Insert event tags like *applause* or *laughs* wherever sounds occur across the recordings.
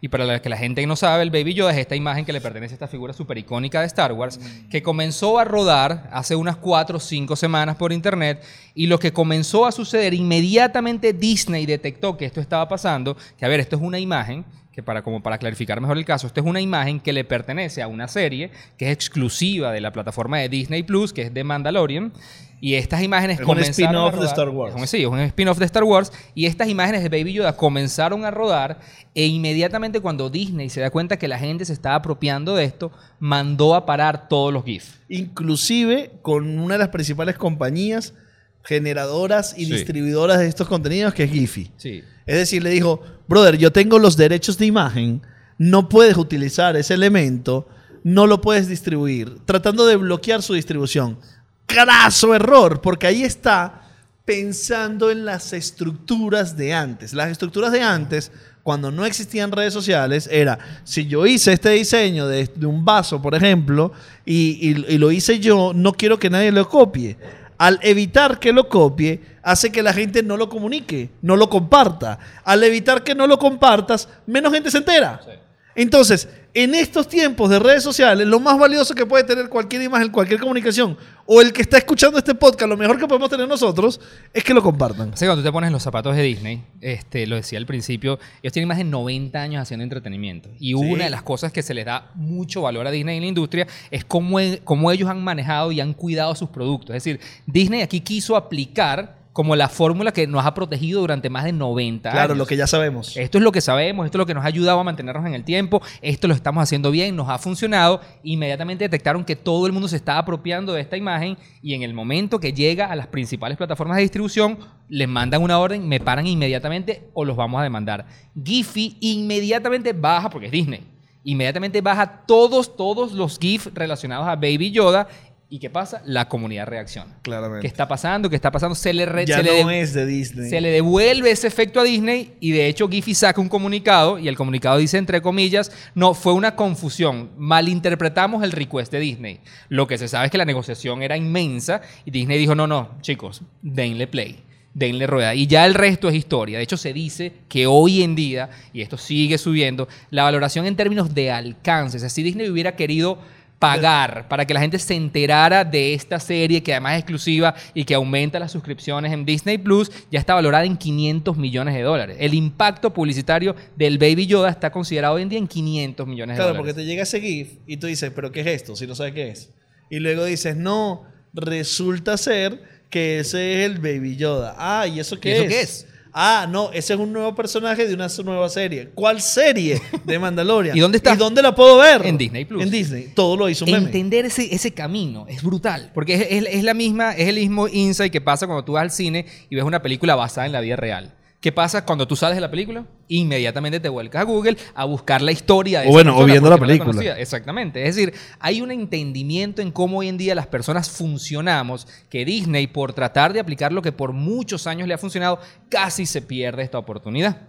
Y para la que la gente no sabe, el Baby Yoda es esta imagen que le pertenece a esta figura súper icónica de Star Wars, que comenzó a rodar hace unas cuatro o cinco semanas por internet. Y lo que comenzó a suceder, inmediatamente Disney detectó que esto estaba pasando, que a ver, esto es una imagen que para, como para clarificar mejor el caso, esto es una imagen que le pertenece a una serie que es exclusiva de la plataforma de Disney Plus, que es de Mandalorian. Y estas imágenes Es un comenzaron spin-off de Star Wars. es un- sí, es un spin-off de Star Wars. Y estas imágenes de Baby Yoda comenzaron a rodar. E inmediatamente cuando Disney se da cuenta que la gente se estaba apropiando de esto, mandó a parar todos los GIFs. Inclusive con una de las principales compañías generadoras y Sí. distribuidoras de estos contenidos, que es Giphy. Sí. Es decir, le dijo, brother, yo tengo los derechos de imagen, no puedes utilizar ese elemento, no lo puedes distribuir, tratando de bloquear su distribución. Craso error, porque ahí está pensando en las estructuras de antes. Las estructuras de antes, cuando no existían redes sociales, era, si yo hice este diseño de, de un vaso, por ejemplo, y, y- y lo hice yo, no quiero que nadie lo copie. Al evitar que lo copie, hace que la gente no lo comunique, no lo comparta. Al evitar que no lo compartas, menos gente se entera. Entonces, en estos tiempos de redes sociales, lo más valioso que puede tener cualquier imagen, cualquier comunicación, o el que está escuchando este podcast, lo mejor que podemos tener nosotros, es que lo compartan. Que cuando tú te pones los zapatos de Disney, este, lo decía al principio, ellos tienen más de 90 años haciendo entretenimiento. Y una de las cosas que se les da mucho valor a Disney en la industria es cómo, e- cómo ellos han manejado y han cuidado sus productos. Es decir, Disney aquí quiso aplicar como la fórmula que nos ha protegido durante más de 90 Claro, años. lo que ya sabemos. Esto es lo que sabemos, esto es lo que nos ha ayudado a mantenernos en el tiempo, esto lo estamos haciendo bien, nos ha funcionado. Inmediatamente detectaron que todo el mundo se estaba apropiando de esta imagen y en el momento que llega a las principales plataformas de distribución, les mandan una orden, me paran inmediatamente o los vamos a demandar. Giphy inmediatamente baja, porque es Disney, inmediatamente baja todos, todos los GIF relacionados a Baby Yoda. ¿Y qué pasa? La comunidad reacciona. Claramente. ¿Qué está pasando? ¿Qué está pasando? Se le, re- ya se le no es de Disney. se le devuelve ese efecto a Disney y de hecho Giphy saca un comunicado y el comunicado dice entre comillas, no, fue una confusión, malinterpretamos el request de Disney. Lo que se sabe es que la negociación era inmensa y Disney dijo, no, no, chicos, denle play. Denle rueda. Y ya el resto es historia. De hecho, se dice que hoy en día, y esto sigue subiendo, la valoración en términos de alcance. O sea, si Disney hubiera querido pagar para que la gente se enterara de esta serie que además es exclusiva y que aumenta las suscripciones en Disney Plus, ya está valorada en 500 millones de dólares. El impacto publicitario del Baby Yoda está considerado hoy en día en 500 millones de Claro, porque dólares. te llega ese GIF y tú dices, ¿pero qué es esto? Si no sabes qué es. Y luego dices, no, resulta ser que ese es el Baby Yoda. Ah, ¿y eso qué ¿Y eso es? qué es? Ah, no, ese es un nuevo personaje de una nueva serie. ¿Cuál serie de Mandalorian? *laughs* ¿Y dónde está? ¿Y dónde la puedo ver? En Disney Plus. En Disney. Todo lo hizo un meme. Entender ese, ese camino es brutal, porque es, es- es la misma, es el mismo insight que pasa cuando tú vas al cine y ves una película basada en la vida real. ¿Qué pasa cuando tú sales de la película? Inmediatamente te vuelcas a Google a buscar la historia de O esa bueno, o viendo la no película. Exactamente. Es decir, hay un entendimiento en cómo hoy en día las personas funcionamos que Disney, por tratar de aplicar lo que por muchos años le ha funcionado, casi se pierde esta oportunidad.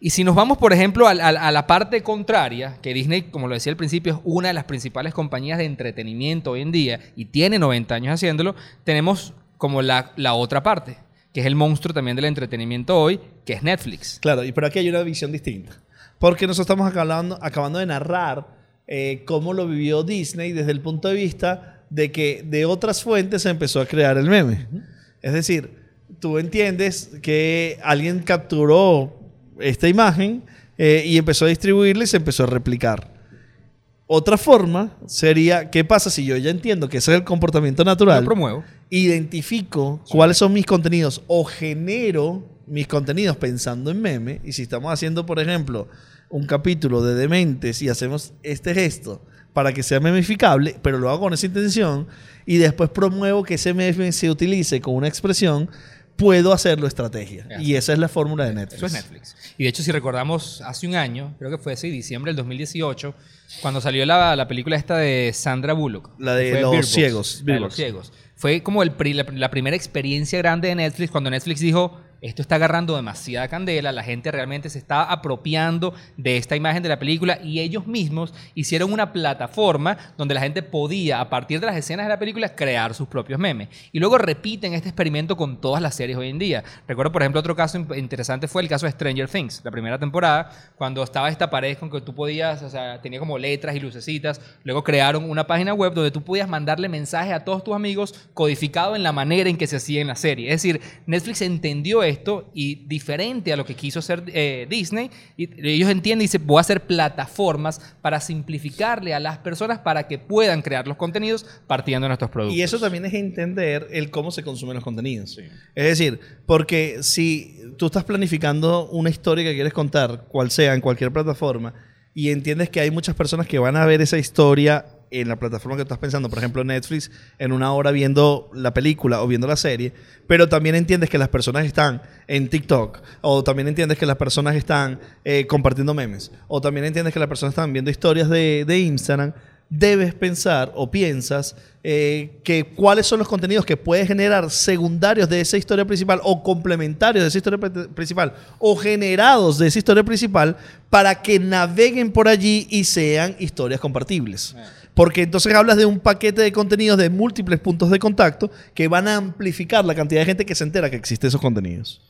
Y si nos vamos, por ejemplo, a, la parte contraria, que Disney, como lo decía al principio, es una de las principales compañías de entretenimiento hoy en día y tiene 90 años haciéndolo, tenemos como la, la otra parte, que es el monstruo también del entretenimiento hoy, que es Netflix. Claro, y pero aquí hay una visión distinta. Porque nosotros estamos acabando, acabando de narrar eh, cómo lo vivió Disney desde el punto de vista de que de otras fuentes se empezó a crear el meme. Es decir, tú entiendes que alguien capturó esta imagen eh, y empezó a distribuirla y se empezó a replicar. Otra forma sería, ¿qué pasa si yo ya entiendo que ese es el comportamiento natural? Lo promuevo. identifico cuáles son mis contenidos o genero mis contenidos pensando en meme. Y si estamos haciendo, por ejemplo, un capítulo de dementes y hacemos este gesto para que sea memificable, pero lo hago con esa intención y después promuevo que ese meme se utilice con una expresión, puedo hacerlo estrategia. Y esa es la fórmula de Netflix. Eso es Netflix. Y de hecho, si recordamos hace un año, creo que fue ese diciembre del 2018, cuando salió la, la película esta de Sandra Bullock. La de los ciegos, La de Bird los Box. ciegos. Fue como el pri- la, la primera experiencia grande de Netflix cuando Netflix dijo, esto está agarrando demasiada candela, la gente realmente se está apropiando de esta imagen de la película y ellos mismos hicieron una plataforma donde la gente podía, a partir de las escenas de la película, crear sus propios memes. Y luego repiten este experimento con todas las series hoy en día. Recuerdo, por ejemplo, otro caso interesante fue el caso de Stranger Things, la primera temporada, cuando estaba esta pared con que tú podías, o sea, tenía como letras y lucecitas, luego crearon una página web donde tú podías mandarle mensajes a todos tus amigos codificado en la manera en que se hacía en la serie. Es decir, Netflix entendió esto y diferente a lo que quiso hacer eh, Disney, y ellos entienden y dicen, voy a hacer plataformas para simplificarle a las personas para que puedan crear los contenidos partiendo de nuestros productos. Y eso también es entender el cómo se consumen los contenidos. Es decir, porque si tú estás planificando una historia que quieres contar, cual sea, en cualquier plataforma, y entiendes que hay muchas personas que van a ver esa historia en la plataforma que estás pensando, por ejemplo Netflix, en una hora viendo la película o viendo la serie, pero también entiendes que las personas están en TikTok, o también entiendes que las personas están eh, compartiendo memes, o también entiendes que las personas están viendo historias de, Instagram, debes pensar o piensas eh, que cuáles son los contenidos que puedes generar secundarios de esa historia principal o complementarios de esa historia pri- principal o generados de esa historia principal para que naveguen por allí y sean historias compartibles. Porque entonces hablas de un paquete de contenidos de múltiples puntos de contacto que van a amplificar la cantidad de gente que se entera que existen esos contenidos.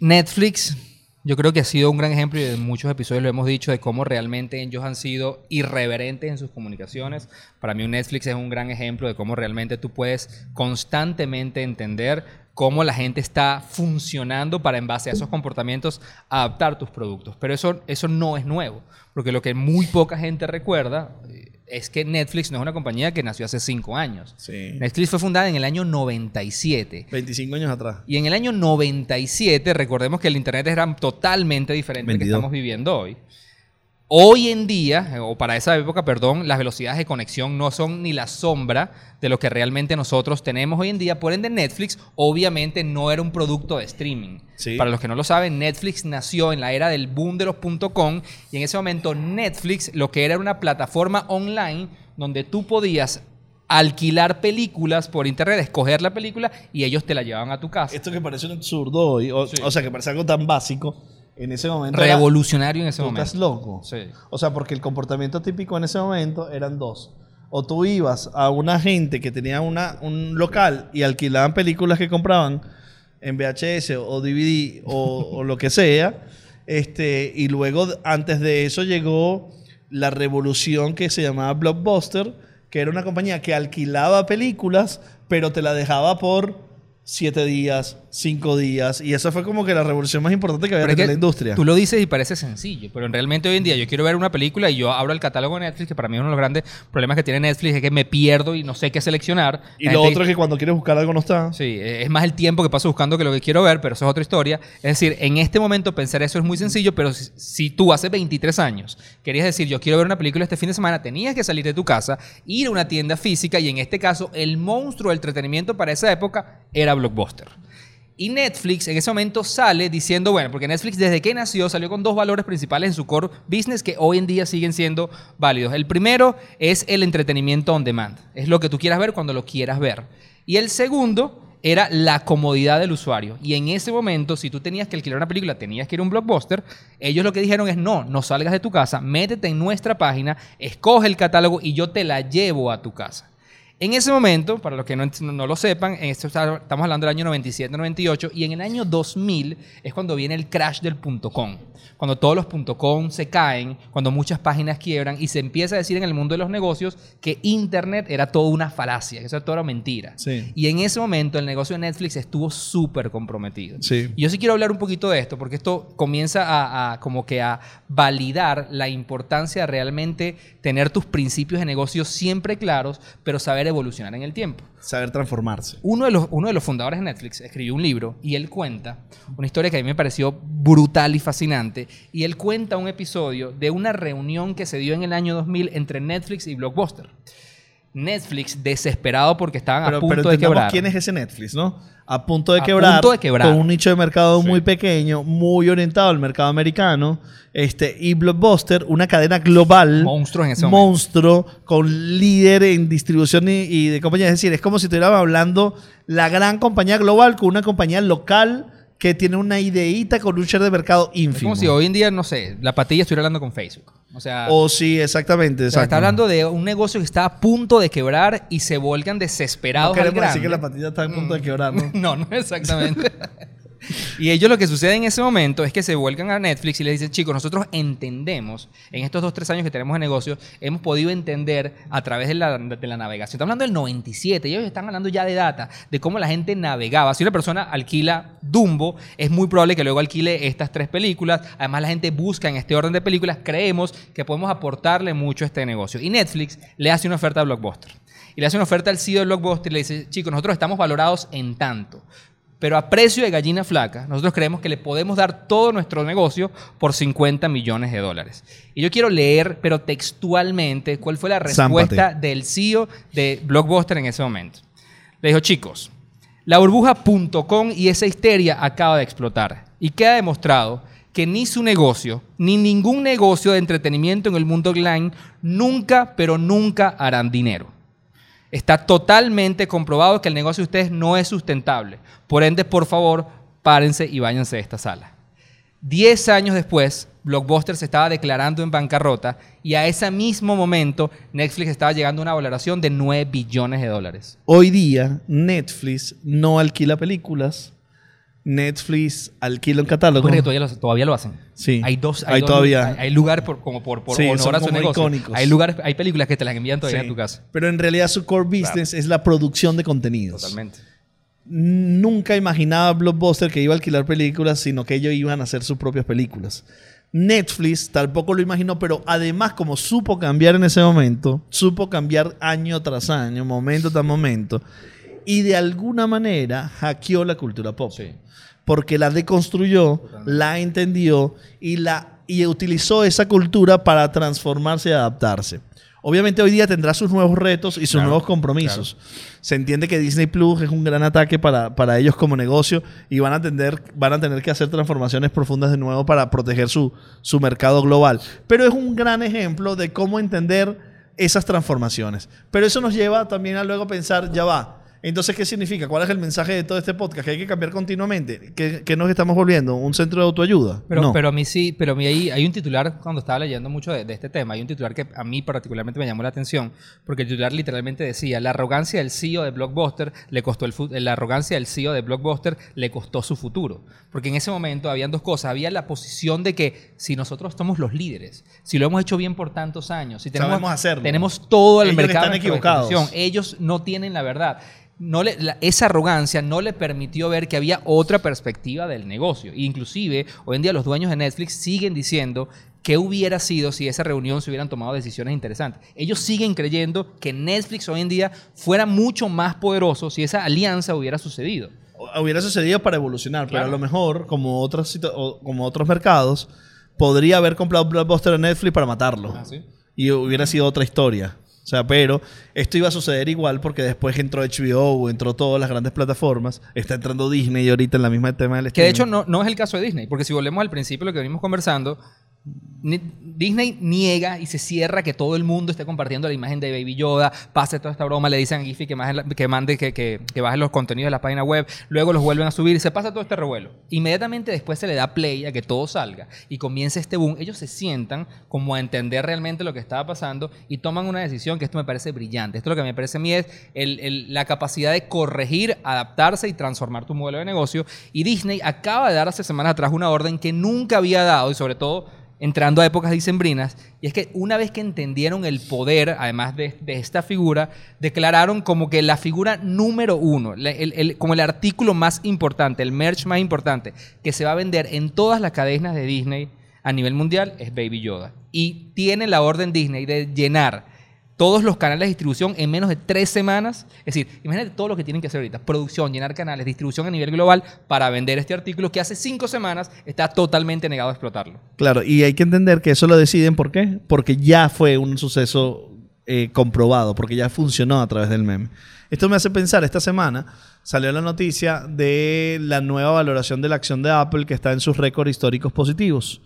Netflix, yo creo que ha sido un gran ejemplo y en muchos episodios lo hemos dicho de cómo realmente ellos han sido irreverentes en sus comunicaciones. Para mí un Netflix es un gran ejemplo de cómo realmente tú puedes constantemente entender cómo la gente está funcionando para en base a esos comportamientos adaptar tus productos. Pero eso, eso no es nuevo, porque lo que muy poca gente recuerda eh, es que Netflix no es una compañía que nació hace cinco años. Sí. Netflix fue fundada en el año 97. 25 años atrás. Y en el año 97, recordemos que el Internet era totalmente diferente al que 22. estamos viviendo hoy. Hoy en día, eh, o para esa época, perdón, las velocidades de conexión no son ni la sombra de lo que realmente nosotros tenemos hoy en día. Por ende, Netflix obviamente no era un producto de streaming. Sí. Para los que no lo saben, Netflix nació en la era del boom de los .com y en ese momento Netflix lo que era era una plataforma online donde tú podías alquilar películas por internet, escoger la película y ellos te la llevaban a tu casa. Esto que parece un absurdo hoy, o, Sí. o sea, que parece algo tan básico, en ese momento. era- Revolucionario en ese ¿Tú momento. estás loco? Sí. O sea, porque el comportamiento típico en ese momento eran dos. O tú ibas a una gente que tenía una, un local y alquilaban películas que compraban en VHS o DVD o, o lo que sea. Este, y luego, antes de eso, llegó la revolución que se llamaba Blockbuster, que era una compañía que alquilaba películas, pero te la dejaba por siete días, cinco días. Y esa fue como que la revolución más importante que había es que la industria. Tú lo dices y parece sencillo, pero realmente hoy en día yo quiero ver una película y yo abro el catálogo de Netflix, que para mí uno de los grandes problemas que tiene Netflix es que me pierdo y no sé qué seleccionar. Y La lo gente- otro es que cuando quieres buscar algo no está. Sí, eh, es más el tiempo que paso buscando que lo que quiero ver, pero eso es otra historia. Es decir, en este momento pensar eso es muy sencillo, pero si, si tú hace 23 años querías decir yo quiero ver una película este fin de semana, tenías que salir de tu casa, ir a una tienda física y en este caso el monstruo del entretenimiento para esa época era Blockbuster. Y Netflix en ese momento sale diciendo, bueno, porque Netflix desde que nació salió con dos valores principales en su core business que hoy en día siguen siendo válidos. El primero es el entretenimiento on demand. Es lo que tú quieras ver cuando lo quieras ver. Y el segundo era la comodidad del usuario. Y en ese momento, si tú tenías que alquilar una película, tenías que ir a un blockbuster, ellos lo que dijeron es, no, no salgas de tu casa, métete en nuestra página, escoge el catálogo y yo te la llevo a tu casa. En ese momento, para los que no, no lo sepan, en esto está- estamos hablando del año 97-98 y en el año 2000 es cuando viene el crash del .com. Cuando todos los .com se caen, cuando muchas páginas quiebran y se empieza a decir en el mundo de los negocios que Internet era toda una falacia, que eso era toda mentira. Sí. Y en ese momento el negocio de Netflix estuvo súper comprometido. Sí. Y yo sí quiero hablar un poquito de esto, porque esto comienza a, a como que a validar la importancia de realmente tener tus principios de negocio siempre claros, pero saber evolucionar en el tiempo. Saber transformarse. Uno de, los, uno de los fundadores de Netflix escribió un libro y él cuenta una historia que a mí me pareció brutal y fascinante. Y él cuenta un episodio de una reunión que se dio en el año 2000 entre Netflix y Blockbuster. Netflix, desesperado porque estaban Pero, a punto pero de quebrar. quién es ese Netflix, ¿no? A punto de, A quebrar, punto de quebrar. Con un nicho de mercado Sí. muy pequeño, muy orientado al mercado americano. Este, y Blockbuster, una cadena global. Monstruo en ese momento. monstruo, con líder en distribución y, y de compañía. Es decir, es como si estuviéramos hablando la gran compañía global con una compañía local que tiene una ideita con un share de mercado Es ínfimo. como si hoy en día, no sé, la patilla estuviera hablando con Facebook. O sea, O sí, exactamente. o sea, exacto. está hablando de un negocio que está a punto de quebrar y se volcan No desesperados al queremos grande. decir que la patilla está a punto de Mm. quebrar, ¿no? *laughs* No, no exactamente. *laughs* y ellos lo que sucede en ese momento es que se vuelcan a Netflix y les dicen, chicos, nosotros entendemos, en estos dos, tres años que tenemos de negocio, hemos podido entender a través de la, navegación. Estamos hablando del 97, y ellos están hablando ya de data, de cómo la gente navegaba. Si una persona alquila Dumbo, es muy probable que luego alquile estas tres películas. Además, la gente busca en este orden de películas. Creemos que podemos aportarle mucho a este negocio. Y Netflix le hace una oferta a Blockbuster. Y le hace una oferta al CEO de Blockbuster y le dice, chicos, nosotros estamos valorados en tanto. Pero a precio de gallina flaca, nosotros creemos que le podemos dar todo nuestro negocio por 50 millones de dólares. Y yo quiero leer, pero textualmente, cuál fue la respuesta Zámpate. del CEO de Blockbuster en ese momento. Le dijo, chicos, la burbuja.com y esa histeria acaba de explotar. Y queda demostrado que ni su negocio, ni ningún negocio de entretenimiento en el mundo online nunca, pero nunca harán dinero. Está totalmente comprobado que el negocio de ustedes no es sustentable. Por ende, por favor, párense y váyanse de esta sala. Diez años después, Blockbuster se estaba declarando en bancarrota y a ese mismo momento Netflix estaba llegando a una valoración de 9 billones de dólares. Hoy día Netflix no alquila películas. Netflix alquila un catálogo. Porque todavía lo, todavía lo hacen. Sí. Hay dos. Hay dos- todavía. Hay, hay lugares por, como por, por Sí, honor son a su negocio. icónicos. Hay lugares, hay películas que te las envían todavía Sí. en tu casa. Pero en realidad su core business es la producción de contenidos. Totalmente. Nunca imaginaba Blockbuster que iba a alquilar películas, sino que ellos iban a hacer sus propias películas. Netflix tampoco lo imaginó, pero además como supo cambiar en ese momento, supo cambiar año tras año, momento tras momento, y de alguna manera hackeó la cultura pop. Sí. Porque la deconstruyó, la entendió y, la, y utilizó esa cultura para transformarse y adaptarse. Obviamente hoy día tendrá sus nuevos retos y sus Claro, nuevos compromisos. Se entiende que Disney Plus es un gran ataque para, para ellos como negocio y van a, tener, van a tener que hacer transformaciones profundas de nuevo para proteger su, su mercado global. Pero es un gran ejemplo de cómo entender esas transformaciones. Pero eso nos lleva también a luego pensar, ya va. Entonces, ¿qué significa? ¿Cuál es el mensaje de todo este podcast? Que hay que cambiar continuamente. ¿Qué, qué nos estamos volviendo? ¿Un centro de autoayuda? Pero, no. pero a mí sí, pero a mí hay, hay un titular, cuando estaba leyendo mucho de, de este tema, hay un titular que a mí particularmente me llamó la atención, porque el titular literalmente decía, la arrogancia del CEO de Blockbuster le costó el la arrogancia del CEO de Blockbuster le costó su futuro. Porque en ese momento habían dos cosas, había la posición de que si nosotros somos los líderes, si lo hemos hecho bien por tantos años, si tenemos, Sabemos hacerlo. tenemos todo el Ellos mercado están equivocados. ellos no tienen la verdad. No le- la- esa arrogancia no le permitió ver que había otra perspectiva del negocio. Inclusive, hoy en día los dueños de Netflix siguen diciendo qué hubiera sido si esa reunión se hubieran tomado decisiones interesantes. Ellos siguen creyendo que Netflix hoy en día fuera mucho más poderoso si esa alianza hubiera sucedido. hubiera sucedido para evolucionar, pero a lo mejor, como, otras situ- o- como otros mercados, podría haber comprado Blockbuster a Netflix para matarlo. Ah, ¿sí? Y hubiera sido otra historia. O sea, pero esto iba a suceder igual porque después entró HBO, entró todas las grandes plataformas, está entrando Disney ahorita en la misma tema del Que de hecho no, no es el caso de Disney, porque si volvemos al principio lo que venimos conversando, Disney niega y se cierra que todo el mundo esté compartiendo la imagen de Baby Yoda, pase toda esta broma, le dicen a Giphy que, mande, que, que, que bajen los contenidos de la página web, luego los vuelven a subir se pasa todo este revuelo. Inmediatamente después se le da play a que todo salga y comienza este boom. Ellos se sientan como a entender realmente lo que estaba pasando y toman una decisión que esto me parece brillante. Esto lo que me parece a mí es la capacidad de corregir, adaptarse y transformar tu modelo de negocio. Y Disney acaba de dar hace semanas atrás una orden que nunca había dado y sobre todo entrando a épocas dicembrinas, y es que una vez que entendieron el poder, además de, esta figura, declararon como que la figura número uno, el- como el artículo más importante, el merch más importante, que se va a vender en todas las cadenas de Disney a nivel mundial, es Baby Yoda. Y tiene la orden Disney de llenar todos los canales de distribución en menos de tres semanas. Es decir, imagínate todo lo que tienen que hacer ahorita. Producción, llenar canales, distribución a nivel global para vender este artículo que hace cinco semanas está totalmente negado a explotarlo. Claro, y hay que entender que eso lo deciden, ¿por qué? Porque ya fue un suceso eh, comprobado, porque ya funcionó a través del meme. Esto me hace pensar, esta semana salió la noticia de la nueva valoración de la acción de Apple que está en sus récords históricos positivos.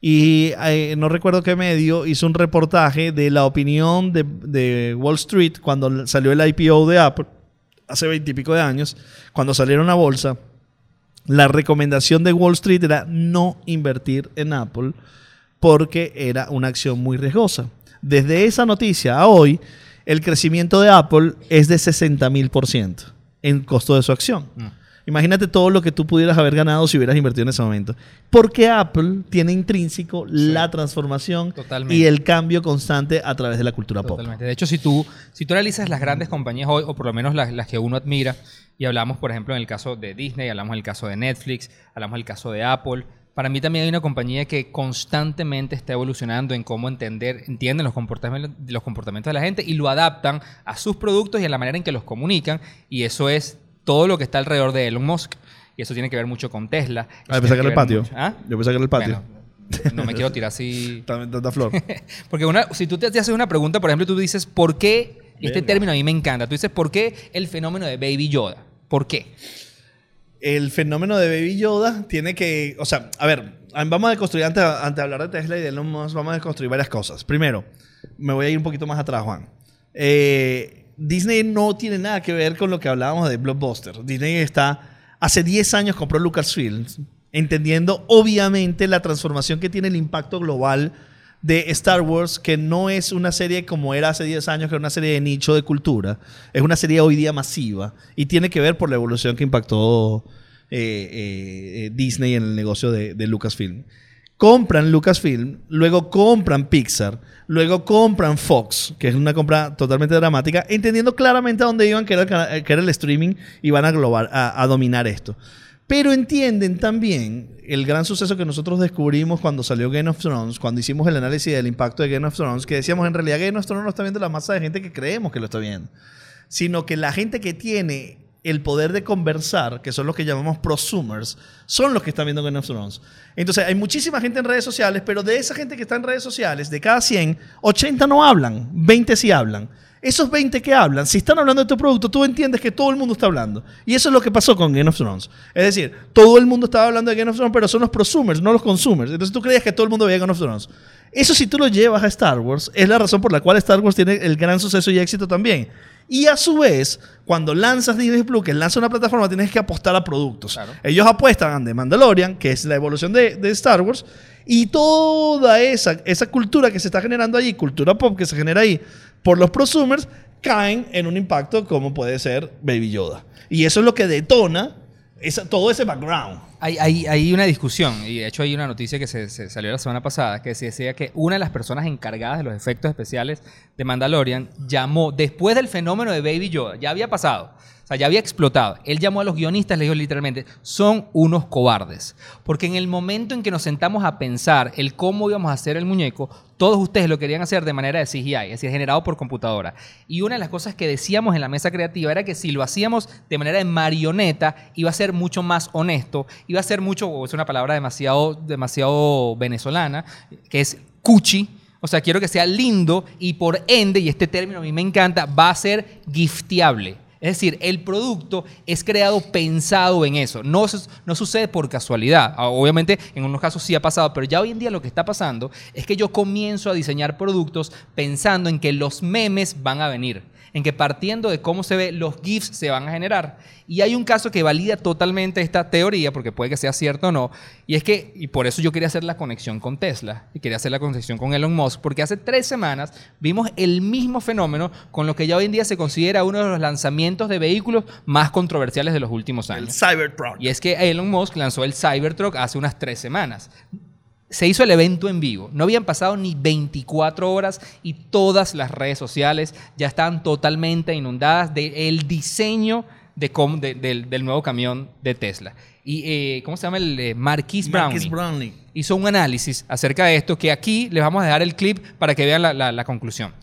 Y eh, no recuerdo qué medio hizo un reportaje de la opinión de, de Wall Street cuando salió el IPO de Apple hace veintipico de años, cuando salieron a bolsa, la recomendación de Wall Street era no invertir en Apple porque era una acción muy riesgosa. Desde esa noticia a hoy, el crecimiento de Apple es de 60 mil por ciento en costo de su acción. Mm. Imagínate todo lo que tú pudieras haber ganado si hubieras invertido en ese momento. Porque Apple tiene intrínseco la transformación Totalmente. y el cambio constante a través de la cultura pop. De hecho, si tú, si tú analizas las grandes compañías hoy, o por lo menos las, las que uno admira, y hablamos, por ejemplo, en el caso de Disney, hablamos en el caso de Netflix, hablamos en el caso de Apple, para mí también hay una compañía que constantemente está evolucionando en cómo entender, entienden los comportamientos, los comportamientos de la gente y lo adaptan a sus productos y a la manera en que los comunican. Y eso es todo lo que está alrededor de Elon Musk. Y eso tiene que ver mucho con Tesla. Eso Ah, tiene pensé que era el patio. mucho- ¿Ah? Yo pensé que era el patio. Bueno, no me quiero tirar así. *laughs* Tanta, flor. *laughs* Porque una, si tú te, te haces una pregunta, por ejemplo, tú dices, ¿por qué? Y este término a mí me encanta. Tú dices, ¿por qué el fenómeno de Baby Yoda? ¿Por qué? el fenómeno de Baby Yoda tiene que, o sea, a ver, vamos a deconstruir antes, antes de hablar de Tesla y de Elon Musk, vamos a deconstruir varias cosas. Primero, me voy a ir un poquito más atrás, Juan. Eh, Disney no tiene nada que ver con lo que hablábamos de Blockbuster. Disney está, hace 10 años compró Lucasfilm, entendiendo obviamente la transformación que tiene el impacto global de Star Wars, que no es una serie como era hace 10 años, que era una serie de nicho de cultura. Es una serie hoy día masiva y tiene que ver por la evolución que impactó eh, eh, eh, Disney en el negocio de, de Lucasfilm. Compran Lucasfilm, luego compran Pixar, luego compran Fox, que es una compra totalmente dramática, entendiendo claramente a dónde iban, que era el, eh, que era el streaming, y van a, globar, a, a dominar esto. Pero entienden también el gran suceso que nosotros descubrimos cuando salió Game of Thrones, cuando hicimos el análisis del impacto de Game of Thrones, que decíamos en realidad Game of Thrones no está viendo la masa de gente que creemos que lo está viendo, sino que la gente que tiene el poder de conversar, que son los que llamamos prosumers, son los que están viendo Game of Thrones. Entonces, hay muchísima gente en redes sociales, pero de esa gente que está en redes sociales, de cada 100, 80 no hablan, 20 sí hablan. Esos 20 que hablan, si están hablando de tu producto, tú entiendes que todo el mundo está hablando. Y eso es lo que pasó con Game of Thrones. Es decir, todo el mundo estaba hablando de Game of Thrones, pero son los prosumers, no los consumers. Entonces tú creías que todo el mundo veía Game of Thrones. Eso si tú lo llevas a Star Wars, es la razón por la cual Star Wars tiene el gran suceso y éxito también. Y a su vez, cuando lanzas Disney Plus, que lanza una plataforma, tienes que apostar a productos. Claro. Ellos apuestan a The Mandalorian, que es la evolución de, de Star Wars, y toda esa, esa cultura que se está generando allí, cultura pop que se genera ahí por los prosumers, caen en un impacto como puede ser Baby Yoda. Y eso es lo que detona esa- todo ese background. Hay, hay, hay una discusión, y de hecho hay una noticia que se, salió la semana pasada, que se decía que una de las personas encargadas de los efectos especiales de Mandalorian llamó, después del fenómeno de Baby Yoda, ya había pasado, o sea, ya había explotado, él llamó a los guionistas, le dijo literalmente, son unos cobardes, porque en el momento en que nos sentamos a pensar el cómo íbamos a hacer el muñeco, todos ustedes lo querían hacer de manera de CGI, es decir, generado por computadora. Y una de las cosas que decíamos en la mesa creativa era que si lo hacíamos de manera de marioneta, iba a ser mucho más honesto, iba a ser mucho, es una palabra demasiado, demasiado venezolana, que es cuchi. O sea, quiero que sea lindo y por ende, y este término a mí me encanta, va a ser gifteable. Es decir, el producto es creado pensado en eso. No, su- no sucede por casualidad. Ah, Obviamente, en unos casos sí ha pasado, pero ya hoy en día lo que está pasando es que yo comienzo a diseñar productos pensando en que los memes van a venir. En que partiendo de cómo se ve, los GIFs se van a generar. Y hay un caso que valida totalmente esta teoría, porque puede que sea cierto o no, y es que, y por eso yo quería hacer la conexión con Tesla, y quería hacer la conexión con Elon Musk, porque hace tres semanas vimos el mismo fenómeno con lo que ya hoy en día se considera uno de los lanzamientos de vehículos más controversiales de los últimos El años. Cybertruck. Y es que Elon Musk lanzó el Cybertruck hace unas tres semanas. Se hizo el evento en vivo. No habían pasado ni 24 horas y todas las redes sociales ya estaban totalmente inundadas del diseño de de- del, del nuevo camión de Tesla. Y, eh, ¿cómo se llama? El eh, Marquis Brownlee. Brownlee. Hizo un análisis acerca de esto que aquí les vamos a dejar el clip para que vean la, la- la conclusión.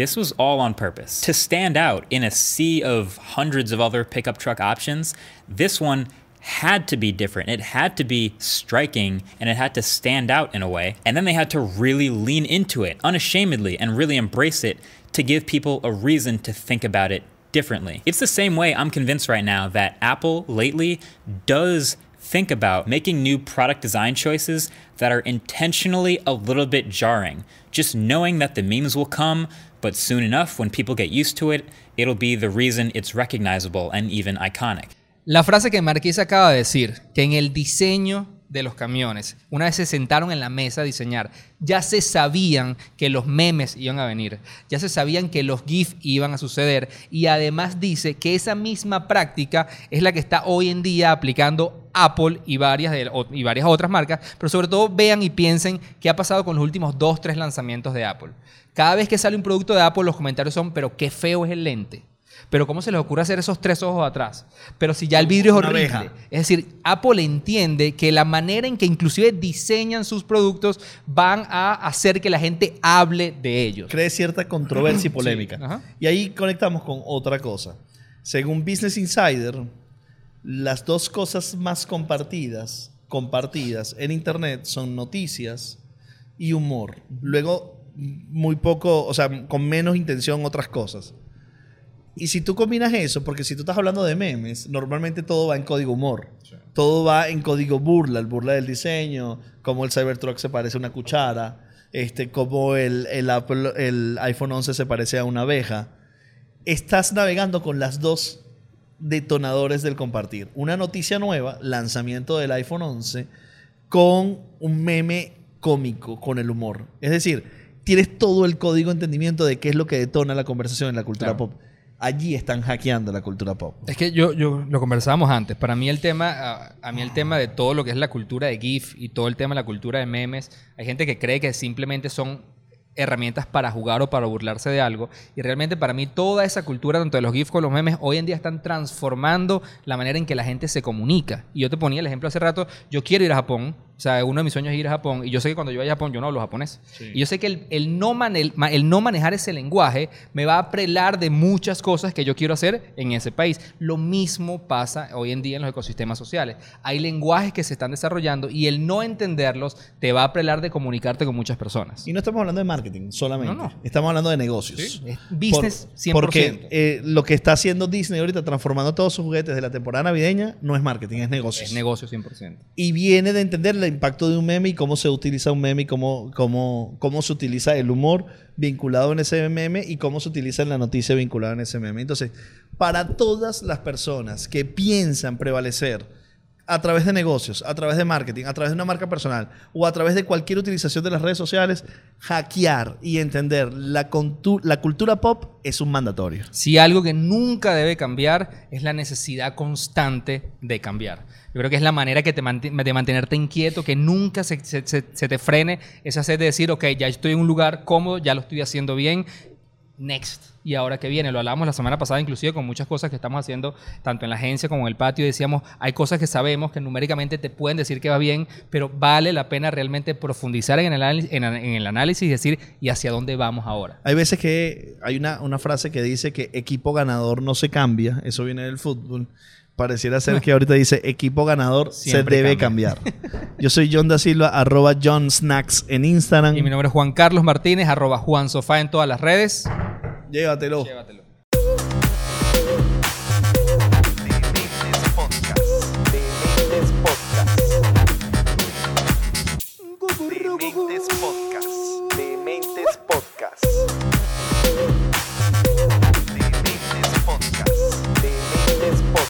This was all on purpose. To stand out in a sea of hundreds of other pickup truck options, this one had to be different. It had to be striking and it had to stand out in a way. And then they had to really lean into it unashamedly and really embrace it to give people a reason to think about it differently. It's the same way I'm convinced right now that Apple lately does think about making new product design choices that are intentionally a little bit jarring. Just knowing that the memes will come, but soon enough, when people get used to it, it'll be the reason it's recognizable and even iconic. La frase que Marqués acaba de decir, que en el diseño de los camiones, una vez se sentaron en la mesa a diseñar, ya se sabían que los memes iban a venir, ya se sabían que los GIF iban a suceder y además dice que esa misma práctica es la que está hoy en día aplicando Apple y varias, y varias otras marcas, pero sobre todo vean y piensen qué ha pasado con los últimos dos, tres lanzamientos de Apple. Cada vez que sale un producto de Apple los comentarios son, pero qué feo es el lente. Pero ¿cómo se les ocurre hacer esos tres ojos atrás? Pero si ya el vidrio es horrible. abeja. Es decir, Apple entiende que la manera en que inclusive diseñan sus productos van a hacer que la gente hable de ellos. cree cierta controversia y *clears throat* polémica. Y ahí conectamos con otra cosa. Según Business Insider, las dos cosas más compartidas, compartidas en Internet son noticias y humor. Luego, muy poco, o sea, con menos intención otras cosas. Y si tú combinas eso, porque si tú estás hablando de memes, normalmente todo va en código humor. Todo va en código burla, el burla del diseño, como el Cybertruck se parece a una cuchara, este, como el, el, Apple- el iPhone 11 se parece a una abeja. Estás navegando con las dos detonadores del compartir. Una noticia nueva, lanzamiento del iPhone 11, con un meme cómico, con el humor. Es decir, tienes todo el código de entendimiento de qué es lo que detona la conversación en la cultura Claro. pop. Allí están hackeando la cultura pop. Es que yo, yo lo conversábamos antes. Para mí el tema, a, a mí el tema de todo lo que es la cultura de GIF y todo el tema de la cultura de memes, hay gente que cree que simplemente son herramientas para jugar o para burlarse de algo. Y realmente para mí toda esa cultura, tanto de los GIFs como los memes, hoy en día están transformando la manera en que la gente se comunica. Y yo te ponía el ejemplo hace rato, yo quiero ir a Japón, o sea, uno de mis sueños es ir a Japón, y yo sé que cuando yo vaya a Japón yo no hablo japonés. Y yo sé que el, el no mane- ma- el no manejar ese lenguaje me va a prelar de muchas cosas que yo quiero hacer en ese país. Lo mismo pasa hoy en día en los ecosistemas sociales. Hay lenguajes que se están desarrollando y el no entenderlos te va a prelar de comunicarte con muchas personas. Y no estamos hablando de marketing solamente. No, no. Estamos hablando de negocios. Sí, es business 100%. Porque eh, lo que está haciendo Disney ahorita, transformando todos sus juguetes de la temporada navideña, no es marketing, es negocios. Es negocio 100%. y viene de entender el impacto de un meme y cómo se utiliza un meme y cómo, cómo, cómo se utiliza el humor vinculado en ese meme y cómo se utiliza la noticia vinculada en ese meme. Entonces, para todas las personas que piensan prevalecer a través de negocios, a través de marketing, a través de una marca personal o a través de cualquier utilización de las redes sociales, hackear y entender la, cultura pop es un mandatorio. Si algo que nunca debe cambiar es la necesidad constante de cambiar. Yo creo que es la manera que te manti- de mantenerte inquieto, que nunca se- se te frene esa sed de decir, ok, ya estoy en un lugar cómodo, ya lo estoy haciendo bien, next. Y ahora que viene, lo hablábamos la semana pasada inclusive con muchas cosas que estamos haciendo, tanto en la agencia como en el patio, decíamos, hay cosas que sabemos que numéricamente te pueden decir que va bien, pero vale la pena realmente profundizar en el análisis, en, en el análisis y decir, ¿y hacia dónde vamos ahora? Hay veces que hay una, una frase que dice que equipo ganador no se cambia, eso viene del fútbol. Pareciera ser *laughs* que ahorita dice equipo ganador Siempre se debe cambia. cambiar. *laughs* Yo soy John da Silva, arroba John Snacks en Instagram. Y mi nombre es Juan Carlos Martínez, arroba Juan Sofá en todas las redes. Llévatelo. Llévatelo.